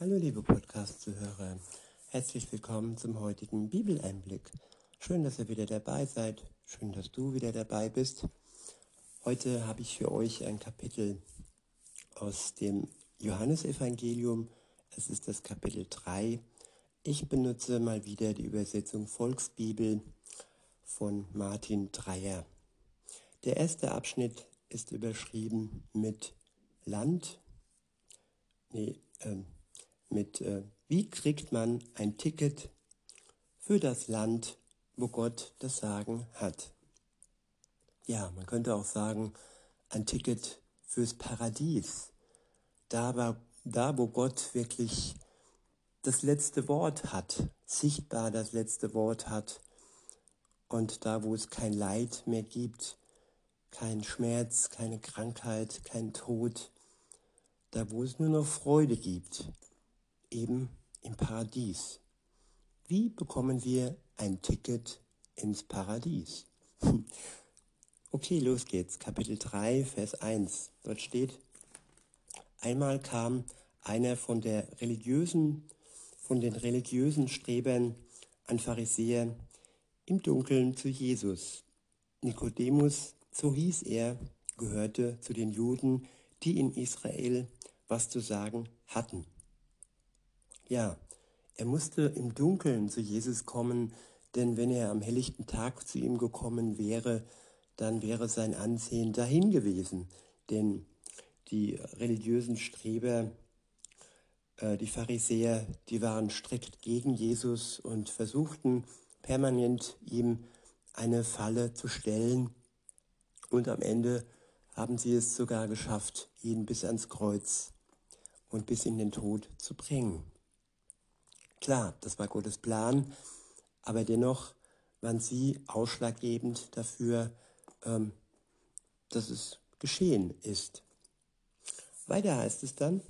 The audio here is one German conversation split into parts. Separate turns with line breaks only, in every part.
Hallo liebe Podcast-Zuhörer, herzlich willkommen zum heutigen Bibeleinblick. Schön, dass ihr wieder dabei seid, schön, dass du wieder dabei bist. Heute habe ich für euch ein Kapitel aus dem Johannesevangelium. Es ist das Kapitel 3. Ich benutze mal wieder die Übersetzung Volksbibel von Martin Dreyer. Der erste Abschnitt ist überschrieben mit Land, nee, ähm, mit äh, Wie kriegt man ein Ticket für das Land, wo Gott das Sagen hat. Ja, man könnte auch sagen, ein Ticket fürs Paradies. Da, da wo Gott wirklich das letzte Wort hat, sichtbar das letzte Wort hat und da wo es kein Leid mehr gibt, kein Schmerz, keine Krankheit, kein Tod, da wo es nur noch Freude gibt, eben im Paradies. Wie bekommen wir ein Ticket ins Paradies? Okay, los geht's. Kapitel 3, Vers 1. Dort steht, einmal kam einer von der religiösen, von den religiösen Strebern an Pharisäer im Dunkeln zu Jesus. Nikodemus, so hieß er, gehörte zu den Juden, die in Israel was zu sagen hatten. Ja, er musste im Dunkeln zu Jesus kommen, denn wenn er am helllichten Tag zu ihm gekommen wäre, dann wäre sein Ansehen dahin gewesen. Denn die religiösen Streber, äh, die Pharisäer, die waren strikt gegen Jesus und versuchten permanent ihm eine Falle zu stellen. Und am Ende haben sie es sogar geschafft, ihn bis ans Kreuz und bis in den Tod zu bringen. Klar, das war Gottes Plan, aber dennoch waren sie ausschlaggebend dafür, ähm, dass es geschehen ist. Weiter heißt es dann,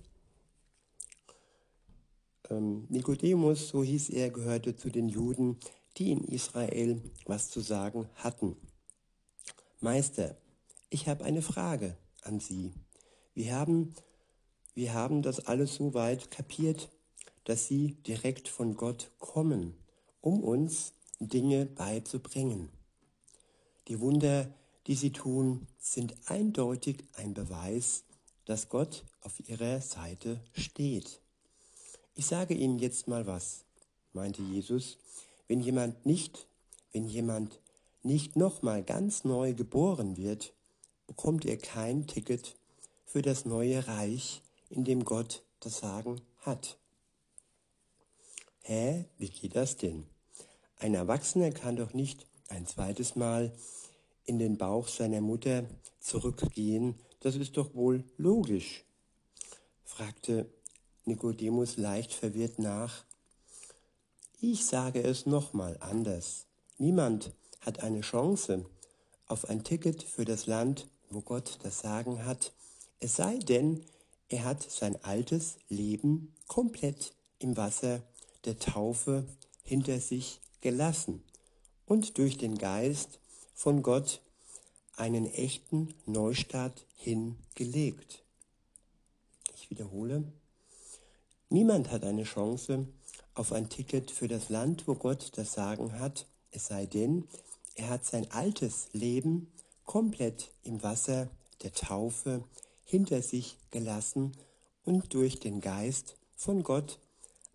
ähm, Nikodemus, so hieß er, gehörte zu den Juden, die in Israel was zu sagen hatten. Meister, ich habe eine Frage an Sie. Wir haben, wir haben das alles so weit kapiert, dass sie direkt von Gott kommen, um uns Dinge beizubringen. Die Wunder, die sie tun, sind eindeutig ein Beweis, dass Gott auf ihrer Seite steht. Ich sage Ihnen jetzt mal was, meinte Jesus, wenn jemand nicht, wenn jemand nicht nochmal ganz neu geboren wird, bekommt er kein Ticket für das neue Reich, in dem Gott das Sagen hat. Hä, wie geht das denn? Ein Erwachsener kann doch nicht ein zweites Mal in den Bauch seiner Mutter zurückgehen, das ist doch wohl logisch, fragte Nikodemus leicht verwirrt nach. Ich sage es nochmal anders. Niemand hat eine Chance auf ein Ticket für das Land, wo Gott das Sagen hat, es sei denn, er hat sein altes Leben komplett im Wasser der Taufe hinter sich gelassen und durch den Geist von Gott einen echten Neustart hingelegt. Ich wiederhole, niemand hat eine Chance auf ein Ticket für das Land, wo Gott das Sagen hat, es sei denn, er hat sein altes Leben komplett im Wasser der Taufe hinter sich gelassen und durch den Geist von Gott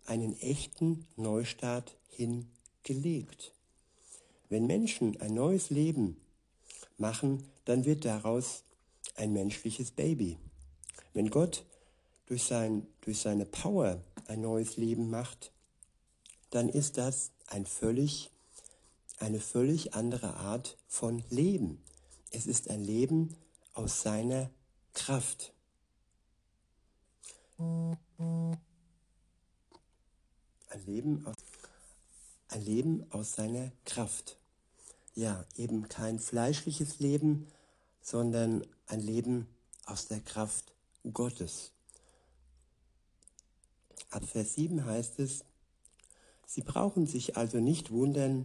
einen echten Neustart hingelegt. Wenn Menschen ein neues Leben machen, dann wird daraus ein menschliches Baby. Wenn Gott durch, sein, durch seine Power ein neues Leben macht, dann ist das ein völlig, eine völlig andere Art von Leben. Es ist ein Leben aus seiner Kraft. Ein Leben Leben aus seiner Kraft. Ja, eben kein fleischliches Leben, sondern ein Leben aus der Kraft Gottes. Ab Vers 7 heißt es, Sie brauchen sich also nicht wundern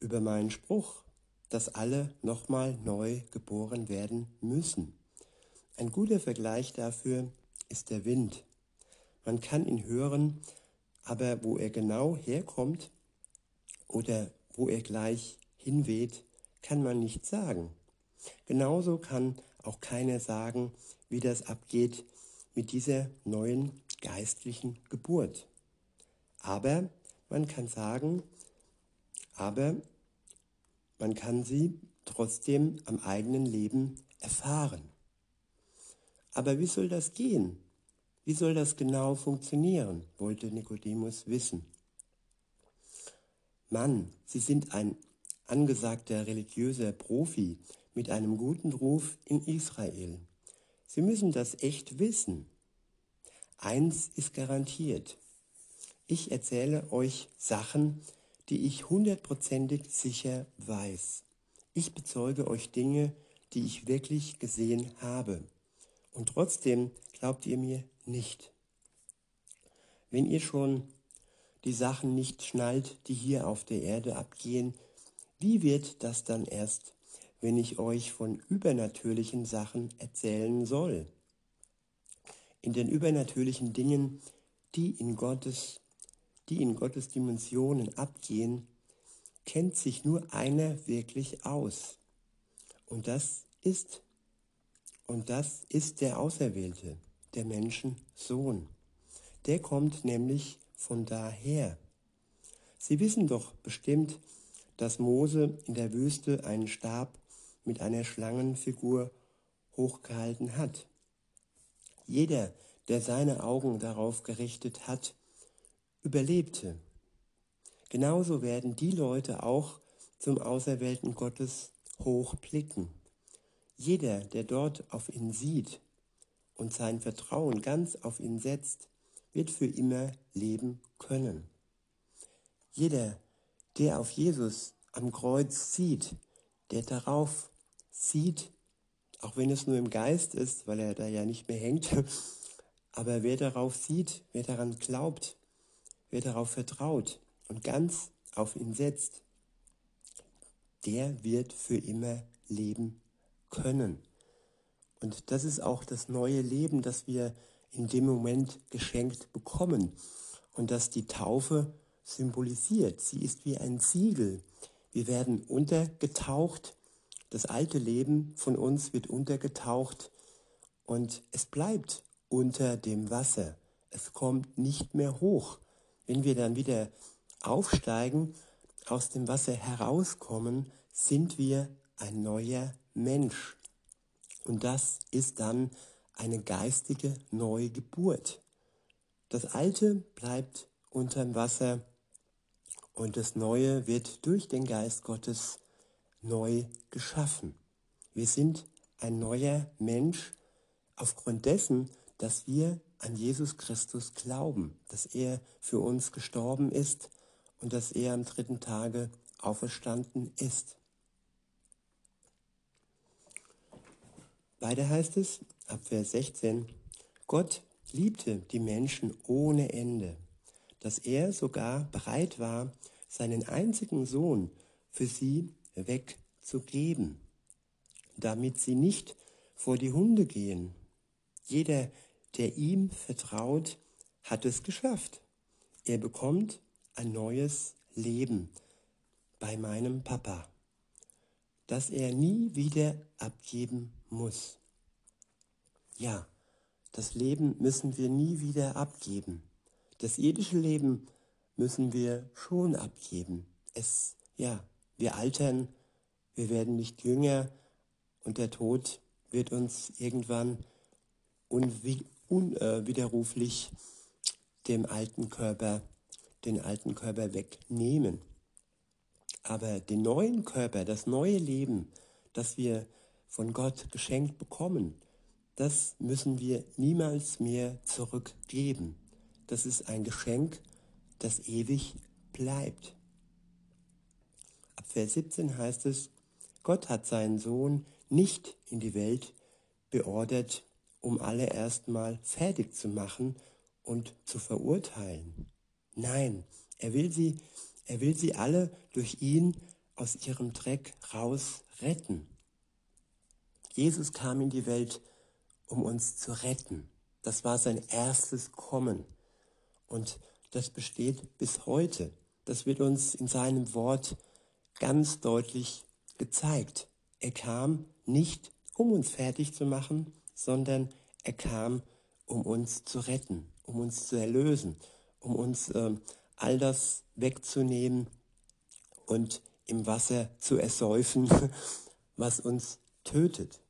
über meinen Spruch, dass alle nochmal neu geboren werden müssen. Ein guter Vergleich dafür ist der Wind. Man kann ihn hören, aber wo er genau herkommt oder wo er gleich hinweht, kann man nicht sagen. Genauso kann auch keiner sagen, wie das abgeht mit dieser neuen geistlichen Geburt. Aber man kann sagen, aber man kann sie trotzdem am eigenen Leben erfahren. Aber wie soll das gehen? Wie soll das genau funktionieren? wollte Nikodemus wissen. Mann, Sie sind ein angesagter religiöser Profi mit einem guten Ruf in Israel. Sie müssen das echt wissen. Eins ist garantiert. Ich erzähle euch Sachen, die ich hundertprozentig sicher weiß. Ich bezeuge euch Dinge, die ich wirklich gesehen habe. Und trotzdem glaubt ihr mir nicht. Wenn ihr schon die Sachen nicht schnallt, die hier auf der Erde abgehen, wie wird das dann erst, wenn ich euch von übernatürlichen Sachen erzählen soll? In den übernatürlichen Dingen, die in Gottes, die in Gottes Dimensionen abgehen, kennt sich nur einer wirklich aus. Und das ist, und das ist der Auserwählte, der Menschensohn. Der kommt nämlich von daher. Sie wissen doch bestimmt, dass Mose in der Wüste einen Stab mit einer Schlangenfigur hochgehalten hat. Jeder, der seine Augen darauf gerichtet hat, überlebte. Genauso werden die Leute auch zum Auserwählten Gottes hochblicken. Jeder, der dort auf ihn sieht und sein Vertrauen ganz auf ihn setzt, wird für immer leben können. Jeder, der auf Jesus am Kreuz sieht, der darauf sieht, auch wenn es nur im Geist ist, weil er da ja nicht mehr hängt, aber wer darauf sieht, wer daran glaubt, wer darauf vertraut und ganz auf ihn setzt, der wird für immer leben können. Und das ist auch das neue Leben, das wir in dem Moment geschenkt bekommen und das die Taufe symbolisiert. Sie ist wie ein Siegel. Wir werden untergetaucht, das alte Leben von uns wird untergetaucht und es bleibt unter dem Wasser. Es kommt nicht mehr hoch. Wenn wir dann wieder aufsteigen, aus dem Wasser herauskommen, sind wir ein neuer Mensch. Und das ist dann eine geistige neue Geburt. Das Alte bleibt unterm Wasser und das Neue wird durch den Geist Gottes neu geschaffen. Wir sind ein neuer Mensch aufgrund dessen, dass wir an Jesus Christus glauben, dass er für uns gestorben ist und dass er am dritten Tage auferstanden ist. Weiter heißt es, ab Vers 16, Gott liebte die Menschen ohne Ende, dass er sogar bereit war, seinen einzigen Sohn für sie wegzugeben, damit sie nicht vor die Hunde gehen. Jeder, der ihm vertraut, hat es geschafft. Er bekommt ein neues Leben bei meinem Papa, das er nie wieder abgeben muss. Ja, das Leben müssen wir nie wieder abgeben. Das irdische Leben müssen wir schon abgeben. Es, ja, wir altern, wir werden nicht jünger und der Tod wird uns irgendwann unwiderruflich dem alten Körper, den alten Körper wegnehmen. Aber den neuen Körper, das neue Leben, das wir von Gott geschenkt bekommen, das müssen wir niemals mehr zurückgeben. Das ist ein Geschenk, das ewig bleibt. Ab Vers 17 heißt es, Gott hat seinen Sohn nicht in die Welt beordert, um alle erstmal fertig zu machen und zu verurteilen. Nein, er will sie, er will sie alle durch ihn aus ihrem Dreck raus retten. Jesus kam in die Welt, um uns zu retten. Das war sein erstes Kommen. Und das besteht bis heute. Das wird uns in seinem Wort ganz deutlich gezeigt. Er kam nicht, um uns fertig zu machen, sondern er kam, um uns zu retten, um uns zu erlösen, um uns äh, all das wegzunehmen und im Wasser zu ersäufen, was uns tötet.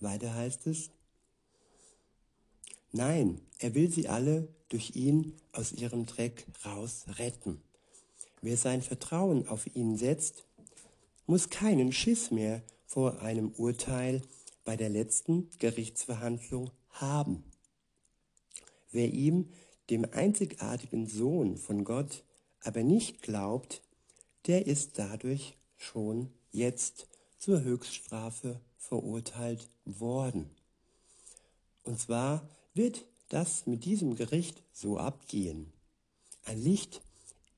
Weiter heißt es, nein, er will sie alle durch ihn aus ihrem Dreck raus retten. Wer sein Vertrauen auf ihn setzt, muss keinen Schiss mehr vor einem Urteil bei der letzten Gerichtsverhandlung haben. Wer ihm, dem einzigartigen Sohn von Gott, aber nicht glaubt, der ist dadurch schon jetzt zur Höchststrafe verurteilt worden. Und zwar wird das mit diesem Gericht so abgehen. Ein Licht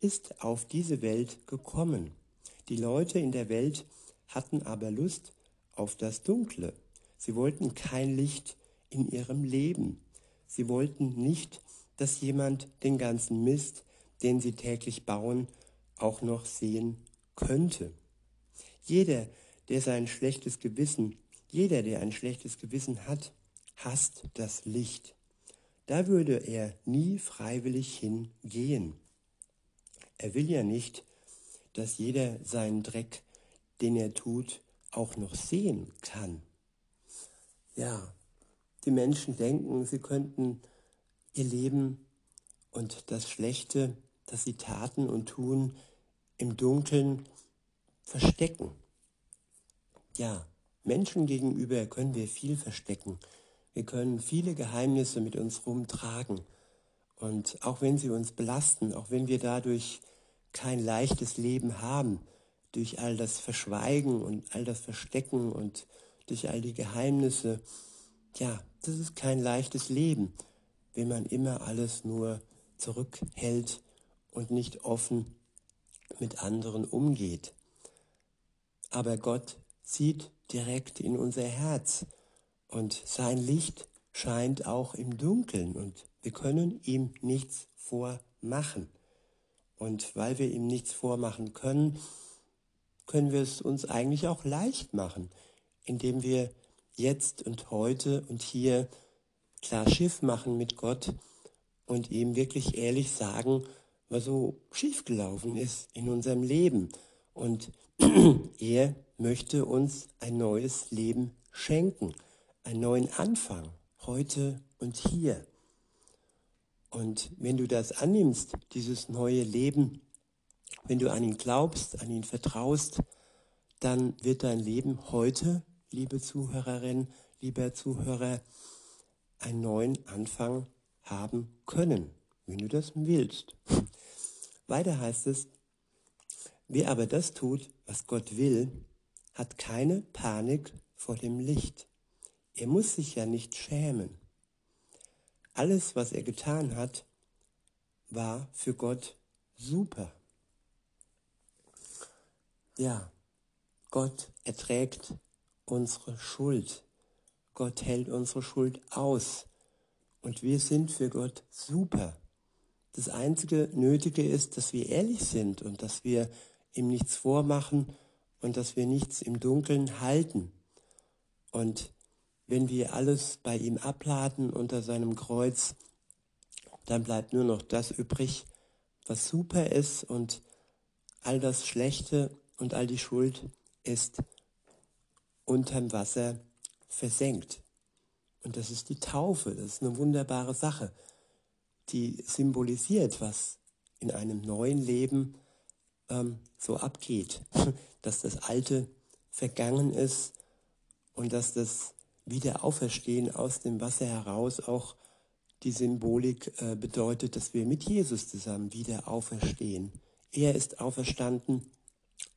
ist auf diese Welt gekommen. Die Leute in der Welt hatten aber Lust auf das Dunkle. Sie wollten kein Licht in ihrem Leben. Sie wollten nicht, dass jemand den ganzen Mist, den sie täglich bauen, auch noch sehen könnte. Jeder, der sein schlechtes Gewissen, jeder, der ein schlechtes Gewissen hat, hasst das Licht. Da würde er nie freiwillig hingehen. Er will ja nicht, dass jeder seinen Dreck, den er tut, auch noch sehen kann. Ja, die Menschen denken, sie könnten ihr Leben und das Schlechte, das sie taten und tun, im Dunkeln verstecken. Ja, Menschen gegenüber können wir viel verstecken. Wir können viele Geheimnisse mit uns rumtragen. Und auch wenn sie uns belasten, auch wenn wir dadurch kein leichtes Leben haben, durch all das Verschweigen und all das Verstecken und durch all die Geheimnisse, ja, das ist kein leichtes Leben, wenn man immer alles nur zurückhält und nicht offen mit anderen umgeht. Aber Gott sieht direkt in unser Herz und sein Licht scheint auch im Dunkeln und wir können ihm nichts vormachen. Und weil wir ihm nichts vormachen können, können wir es uns eigentlich auch leicht machen, indem wir jetzt und heute und hier klar Schiff machen mit Gott und ihm wirklich ehrlich sagen, was so schiefgelaufen ist in unserem Leben. Und er möchte uns ein neues Leben schenken, einen neuen Anfang, heute und hier. Und wenn du das annimmst, dieses neue Leben, wenn du an ihn glaubst, an ihn vertraust, dann wird dein Leben heute, liebe Zuhörerin, lieber Zuhörer, einen neuen Anfang haben können, wenn du das willst. Weiter heißt es, wer aber das tut, was Gott will, hat keine Panik vor dem Licht. Er muss sich ja nicht schämen. Alles, was er getan hat, war für Gott super. Ja, Gott erträgt unsere Schuld. Gott hält unsere Schuld aus. Und wir sind für Gott super. Das einzige Nötige ist, dass wir ehrlich sind und dass wir ihm nichts vormachen und dass wir nichts im Dunkeln halten. Und wenn wir alles bei ihm abladen unter seinem Kreuz, dann bleibt nur noch das übrig, was super ist und all das Schlechte und all die Schuld ist unterm Wasser versenkt. Und das ist die Taufe, das ist eine wunderbare Sache, die symbolisiert, was in einem neuen Leben ähm, so abgeht, dass das Alte vergangen ist und dass das Wiederauferstehen aus dem Wasser heraus auch die Symbolik äh, bedeutet, dass wir mit Jesus zusammen wieder auferstehen. Er ist auferstanden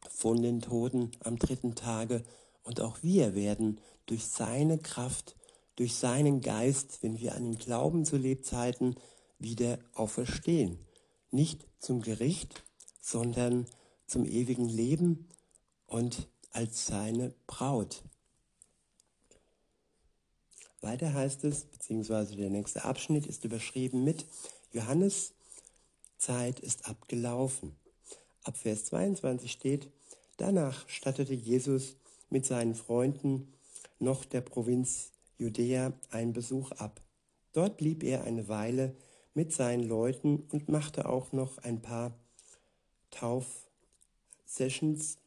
von den Toten am dritten Tage und auch wir werden durch seine Kraft, durch seinen Geist, wenn wir an ihn glauben zu Lebzeiten, wieder auferstehen. Nicht zum Gericht, sondern zum ewigen Leben und als seine Braut. Weiter heißt es, beziehungsweise der nächste Abschnitt ist überschrieben mit Johannes Zeit ist abgelaufen. Ab Vers 22 steht, danach stattete Jesus mit seinen Freunden noch der Provinz Judäa einen Besuch ab. Dort blieb er eine Weile mit seinen Leuten und machte auch noch ein paar Taufsessions.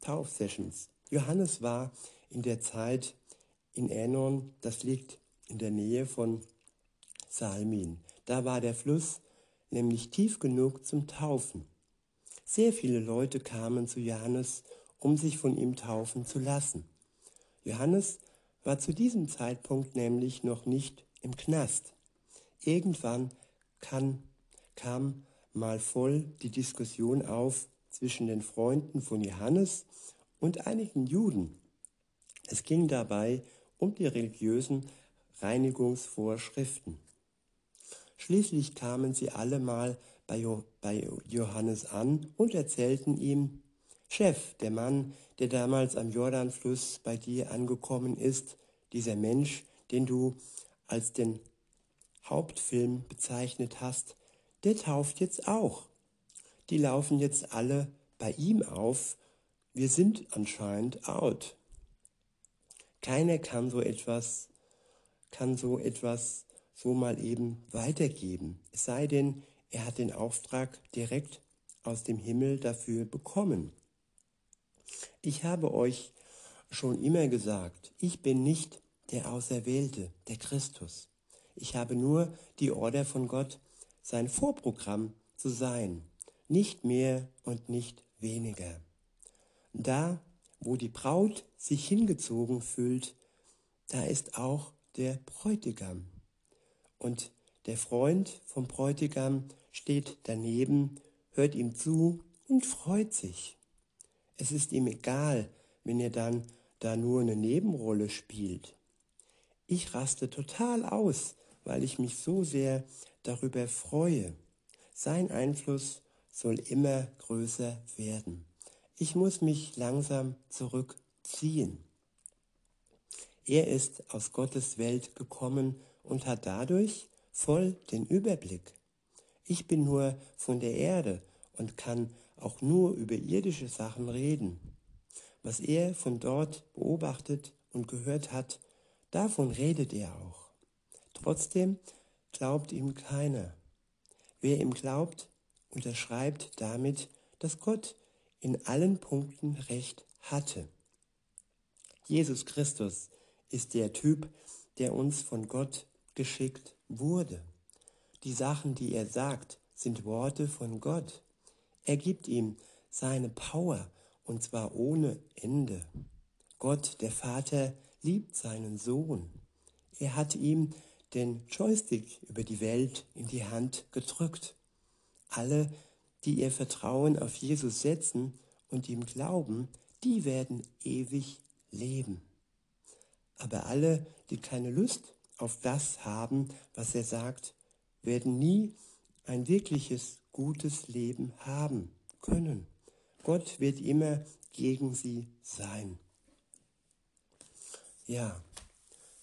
Taufsessions. Johannes war in der Zeit in Enon, das liegt in der Nähe von Salmin. Da war der Fluss nämlich tief genug zum Taufen. Sehr viele Leute kamen zu Johannes, um sich von ihm taufen zu lassen. Johannes war zu diesem Zeitpunkt nämlich noch nicht im Knast. Irgendwann kann, kam mal voll die Diskussion auf zwischen den Freunden von Johannes und einigen Juden. Es ging dabei um die religiösen Reinigungsvorschriften. Schließlich kamen sie alle mal bei, jo bei Johannes an und erzählten ihm, Chef, der Mann, der damals am Jordanfluss bei dir angekommen ist, dieser Mensch, den du als den Hauptfilm bezeichnet hast, der tauft jetzt auch. Die laufen jetzt alle bei ihm auf. Wir sind anscheinend out. Keiner kann so etwas, kann so etwas so mal eben weitergeben. Es sei denn, er hat den Auftrag direkt aus dem Himmel dafür bekommen. Ich habe euch schon immer gesagt, ich bin nicht der Auserwählte, der Christus. Ich habe nur die Order von Gott, sein Vorprogramm zu sein, nicht mehr und nicht weniger. Da, wo die Braut sich hingezogen fühlt, da ist auch der Bräutigam. Und der Freund vom Bräutigam steht daneben, hört ihm zu und freut sich. Es ist ihm egal, wenn er dann da nur eine Nebenrolle spielt. Ich raste total aus, weil ich mich so sehr darüber freue. Sein Einfluss soll immer größer werden. Ich muss mich langsam zurückziehen. Er ist aus Gottes Welt gekommen und hat dadurch voll den Überblick. Ich bin nur von der Erde und kann auch nur über irdische Sachen reden. Was er von dort beobachtet und gehört hat, davon redet er auch. Trotzdem glaubt ihm keiner. Wer ihm glaubt, unterschreibt damit, dass Gott in allen Punkten recht hatte. Jesus Christus ist der Typ, der uns von Gott geschickt wurde. Die Sachen, die er sagt, sind Worte von Gott. Er gibt ihm seine Power und zwar ohne Ende. Gott, der Vater, liebt seinen Sohn. Er hat ihm den Joystick über die Welt in die Hand gedrückt. Alle, die ihr Vertrauen auf Jesus setzen und ihm glauben, die werden ewig leben. Aber alle, die keine Lust auf das haben, was er sagt, werden nie ein wirkliches gutes Leben haben können. Gott wird immer gegen sie sein. Ja,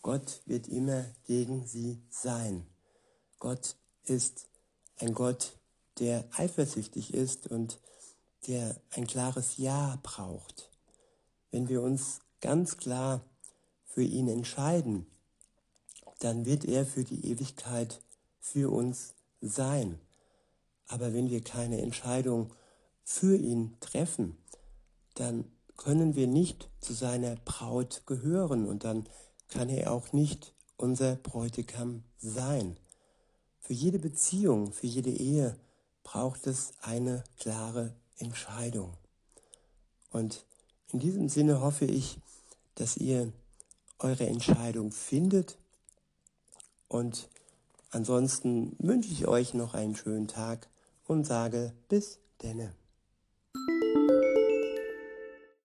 Gott wird immer gegen sie sein. Gott ist ein Gott, der eifersüchtig ist und der ein klares Ja braucht. Wenn wir uns ganz klar für ihn entscheiden, dann wird er für die Ewigkeit für uns sein. Aber wenn wir keine Entscheidung für ihn treffen, dann können wir nicht zu seiner Braut gehören und dann kann er auch nicht unser Bräutigam sein. Für jede Beziehung, für jede Ehe braucht es eine klare Entscheidung. Und in diesem Sinne hoffe ich, dass ihr eure Entscheidung findet. Und ansonsten wünsche ich euch noch einen schönen Tag und sage bis denne.